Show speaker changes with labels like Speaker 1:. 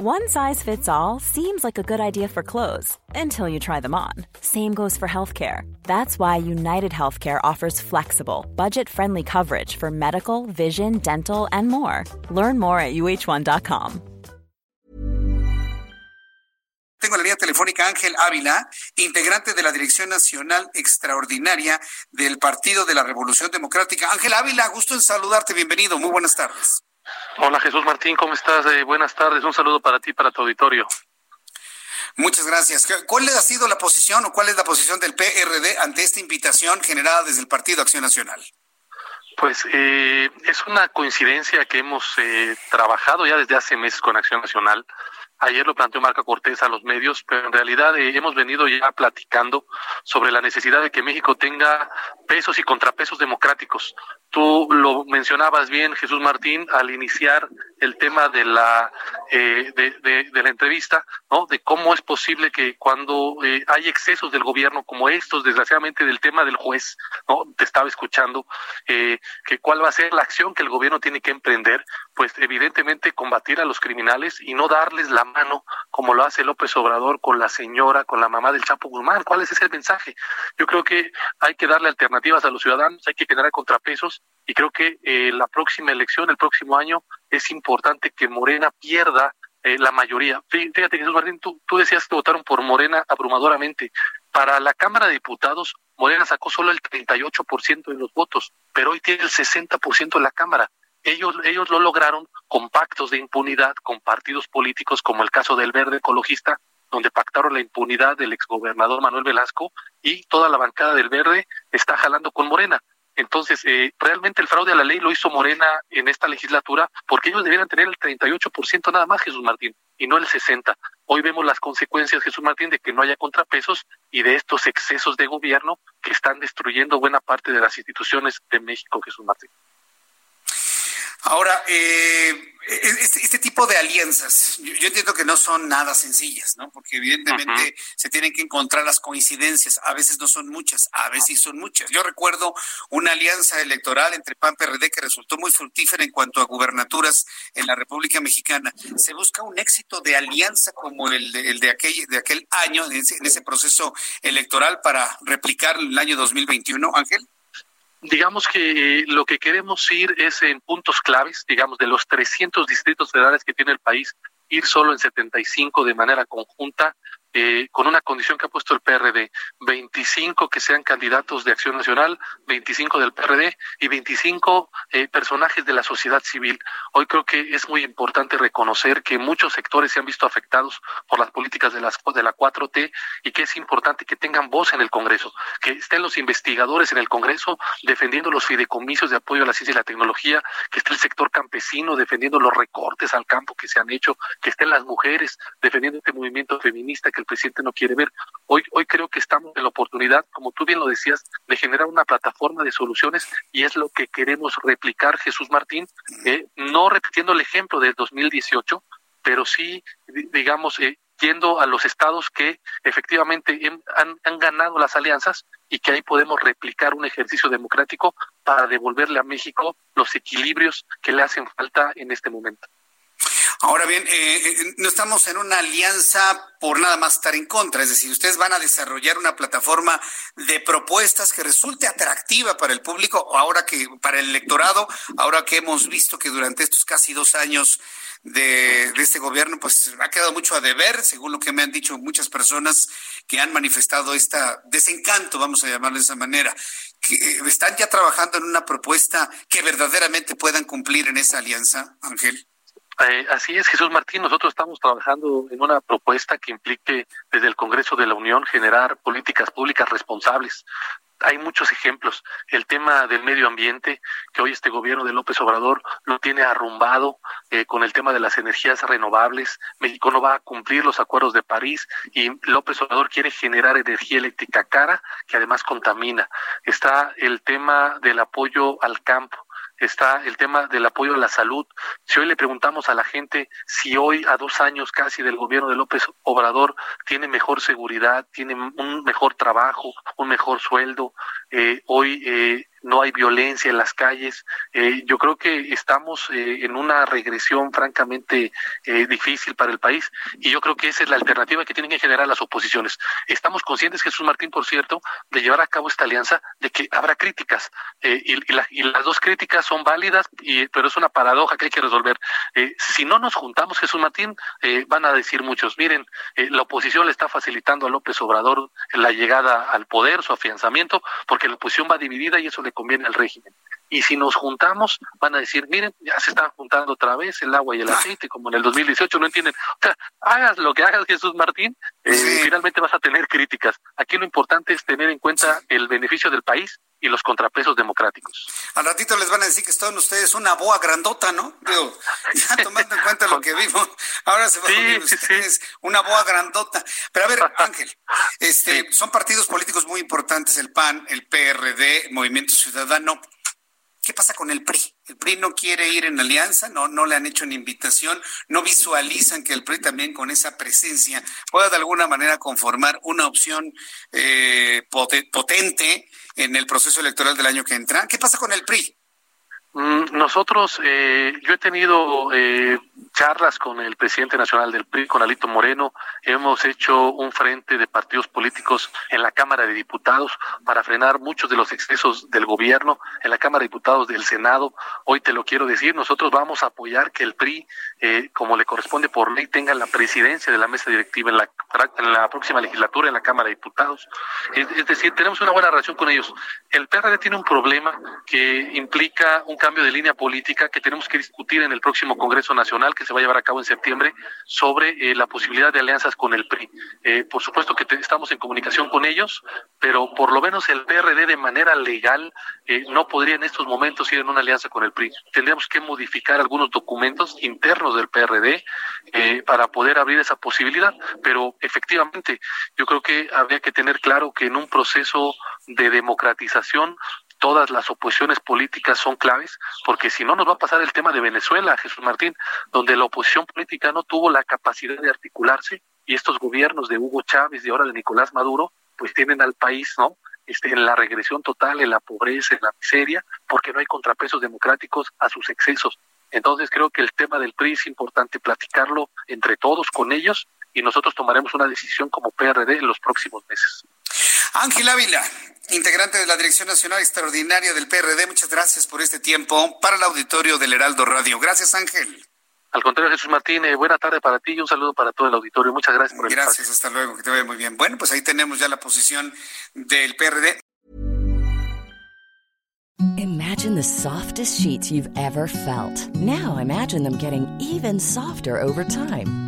Speaker 1: One size fits all seems like a good idea for clothes until you try them on. Same goes for healthcare. That's why United Healthcare offers flexible, budget friendly coverage for medical, vision, dental, and more. Learn more at uh1.com.
Speaker 2: Tengo la línea telefónica Ángel Ávila, integrante de la Dirección Nacional Extraordinaria del Partido de la Revolución Democrática. Ángel Ávila, gusto en saludarte. Bienvenido. Muy buenas tardes.
Speaker 3: Hola Jesús Martín, ¿cómo estás? Eh, buenas tardes, un saludo para ti, para tu auditorio.
Speaker 2: Muchas gracias. ¿Cuál ha sido la posición o cuál es la posición del PRD ante esta invitación generada desde el Partido Acción Nacional?
Speaker 3: Pues eh, es una coincidencia que hemos eh, trabajado ya desde hace meses con Acción Nacional. Ayer lo planteó Marca Cortés a los medios, pero en realidad eh, hemos venido ya platicando sobre la necesidad de que México tenga pesos y contrapesos democráticos. Tú lo mencionabas bien, Jesús Martín, al iniciar el tema de la eh, de, la entrevista, ¿no? De cómo es posible que cuando eh, hay excesos del gobierno como estos, desgraciadamente del tema del juez, ¿no? Te estaba escuchando, que cuál va a ser la acción que el gobierno tiene que emprender, pues evidentemente combatir a los criminales y no darles la mano como lo hace López Obrador con la señora, con la mamá del Chapo Guzmán. ¿Cuál es ese mensaje? Yo creo que hay que darle alternativas a los ciudadanos, hay que generar contrapesos y creo que eh, la próxima elección, el próximo año, es importante que Morena pierda eh, la mayoría. Fíjate, Jesús Martín, tú, tú decías que votaron por Morena abrumadoramente. Para la Cámara de Diputados, Morena sacó solo el 38% de los votos, pero hoy tiene el 60% en la Cámara. Ellos, ellos lo lograron con pactos de impunidad con partidos políticos como el caso del Verde Ecologista, donde pactaron la impunidad del exgobernador Manuel Velasco y toda la bancada del Verde está jalando con Morena. Entonces, eh, realmente el fraude a la ley lo hizo Morena en esta legislatura porque ellos debieran tener el 38% nada más, Jesús Martín, y no el 60%. Hoy vemos las consecuencias, Jesús Martín, de que no haya contrapesos y de estos excesos de gobierno que están destruyendo buena parte de las instituciones de México, Jesús Martín.
Speaker 2: Ahora, eh, este, este, tipo de alianzas, yo, entiendo que no son nada sencillas, ¿no? Porque evidentemente se tienen que encontrar las coincidencias. A veces no son muchas, a veces son muchas. Yo recuerdo una alianza electoral entre PAN PRD que resultó muy fructífera en cuanto a gubernaturas en la República Mexicana. Se busca un éxito de alianza como el de, el de aquel de aquel año en ese, en ese proceso electoral para replicar el año 2021, Ángel
Speaker 3: digamos que eh, lo que queremos ir es en puntos claves, digamos, de los 300 distritos federales que tiene el país, ir solo en 75 de manera conjunta eh, con una condición que ha puesto el PRD, 25 que sean candidatos de Acción Nacional, 25 del PRD y 25 eh, personajes de la sociedad civil. Hoy creo que es muy importante reconocer que muchos sectores se han visto afectados por las políticas de, las, de la 4T y que es importante que tengan voz en el Congreso, que estén los investigadores en el Congreso defendiendo los fideicomisos de apoyo a la ciencia y la tecnología, que esté el sector campesino defendiendo los recortes al campo que se han hecho, que estén las mujeres defendiendo este movimiento feminista el presidente no quiere ver. Hoy, hoy creo que estamos en la oportunidad, como tú bien lo decías, de generar una plataforma de soluciones y es lo que queremos replicar, Jesús Martín, eh, no repitiendo el ejemplo del 2018, pero sí, digamos, eh, yendo a los estados que efectivamente han, han, ganado las alianzas y que ahí podemos replicar un ejercicio democrático para devolverle a México los equilibrios que le hacen falta en este momento.
Speaker 2: Ahora bien, eh, eh, no estamos en una alianza por nada más estar en contra, es decir, ustedes van a desarrollar una plataforma de propuestas que resulte atractiva para el público, ahora que para el electorado, ahora que hemos visto que durante estos casi dos años de, este gobierno, pues ha quedado mucho a deber, según lo que me han dicho muchas personas que han manifestado este desencanto, vamos a llamarlo de esa manera, que eh, están ya trabajando en una propuesta que verdaderamente puedan cumplir en esa alianza, Ángel.
Speaker 3: Eh, así es, Jesús Martín. Nosotros estamos trabajando en una propuesta que implique desde el Congreso de la Unión generar políticas públicas responsables. Hay muchos ejemplos. El tema del medio ambiente, que hoy este gobierno de López Obrador lo tiene arrumbado eh, con el tema de las energías renovables. México no va a cumplir los acuerdos de París y López Obrador quiere generar energía eléctrica cara que además contamina. Está el tema del apoyo al campo está el tema del apoyo a la salud. Si hoy le preguntamos a la gente si hoy, a dos años casi del gobierno de López Obrador, tiene mejor seguridad, tiene un mejor trabajo, un mejor sueldo, eh, hoy eh, no hay violencia en las calles. Eh, yo creo que estamos eh, en una regresión francamente eh, difícil para el país y yo creo que esa es la alternativa que tienen que generar las oposiciones. Estamos conscientes, Jesús Martín, por cierto, de llevar a cabo esta alianza, de que habrá críticas y, y, las dos críticas son válidas, pero es una paradoja que hay que resolver. si no nos juntamos, Jesús Martín, van a decir muchos, miren, la oposición le está facilitando a López Obrador la llegada al poder, su afianzamiento, porque la oposición va dividida y eso le conviene al régimen. Y si nos juntamos, van a decir, miren, ya se están juntando otra vez el agua y el aceite, como en el 2018, no entienden. O sea, hagas lo que hagas, Jesús Martín, eh, finalmente vas a tener críticas. Aquí lo importante es tener en cuenta el beneficio del país y los contrapesos democráticos.
Speaker 2: Al ratito les van a decir que son ustedes una boa grandota, ¿no? Digo, ya tomando en cuenta lo que vimos, ahora se van a ustedes una boa grandota. Pero a ver, Ángel, este, son partidos políticos muy importantes, el PAN, el PRD, Movimiento Ciudadano. ¿Qué pasa con el PRI? El PRI no quiere ir en alianza, no, no le han hecho una invitación, no visualizan que el PRI también con esa presencia pueda de alguna manera conformar una opción eh, potente en el proceso electoral del año que entra. ¿Qué pasa con el PRI?
Speaker 3: Mm, nosotros, eh, yo he tenido eh, charlas con el presidente nacional del PRI, con Alito Moreno. Hemos hecho un frente de partidos políticos en la Cámara de Diputados para frenar muchos de los excesos del gobierno, en la Cámara de Diputados del Senado. Hoy te lo quiero decir, nosotros vamos a apoyar que el PRI, eh, como le corresponde por ley, tenga la presidencia de la mesa directiva en la, próxima legislatura en la Cámara de Diputados. Es, decir, tenemos una buena relación con ellos. El PRD tiene un problema que implica un cambio de línea política que tenemos que discutir en el próximo Congreso Nacional, que se va a llevar a cabo en septiembre sobre eh, la posibilidad de alianzas con el PRI. Eh, por supuesto que estamos en comunicación con ellos, pero por lo menos el PRD de manera legal eh, no podría en estos momentos ir en una alianza con el PRI. Tendríamos que modificar algunos documentos internos del PRD para poder abrir esa posibilidad, pero efectivamente yo creo que habría que tener claro que en un proceso de democratización todas las oposiciones políticas son claves, porque si no nos va a pasar el tema de Venezuela, Jesús Martín, donde la oposición política no tuvo la capacidad de articularse y estos gobiernos de Hugo Chávez y ahora de Nicolás Maduro, pues tienen al país, ¿no? Este, en la regresión total, en la pobreza, en la miseria, porque no hay contrapesos democráticos a sus excesos. Entonces creo que el tema del PRI es importante platicarlo entre todos con ellos y nosotros tomaremos una decisión como PRD en los próximos meses.
Speaker 2: Ángel Ávila, integrante de la Dirección Nacional Extraordinaria del PRD, muchas gracias por este tiempo para el auditorio del Heraldo Radio. Gracias, Ángel.
Speaker 3: Al contrario, Jesús Martín, eh, buena tarde para ti y un saludo para todo el auditorio. Muchas gracias por
Speaker 2: el Gracias, hasta luego, que te vaya muy bien. Bueno, pues ahí tenemos ya la posición del PRD.
Speaker 4: Imagine the softest sheets you've ever felt. Now imagine them getting even softer over time.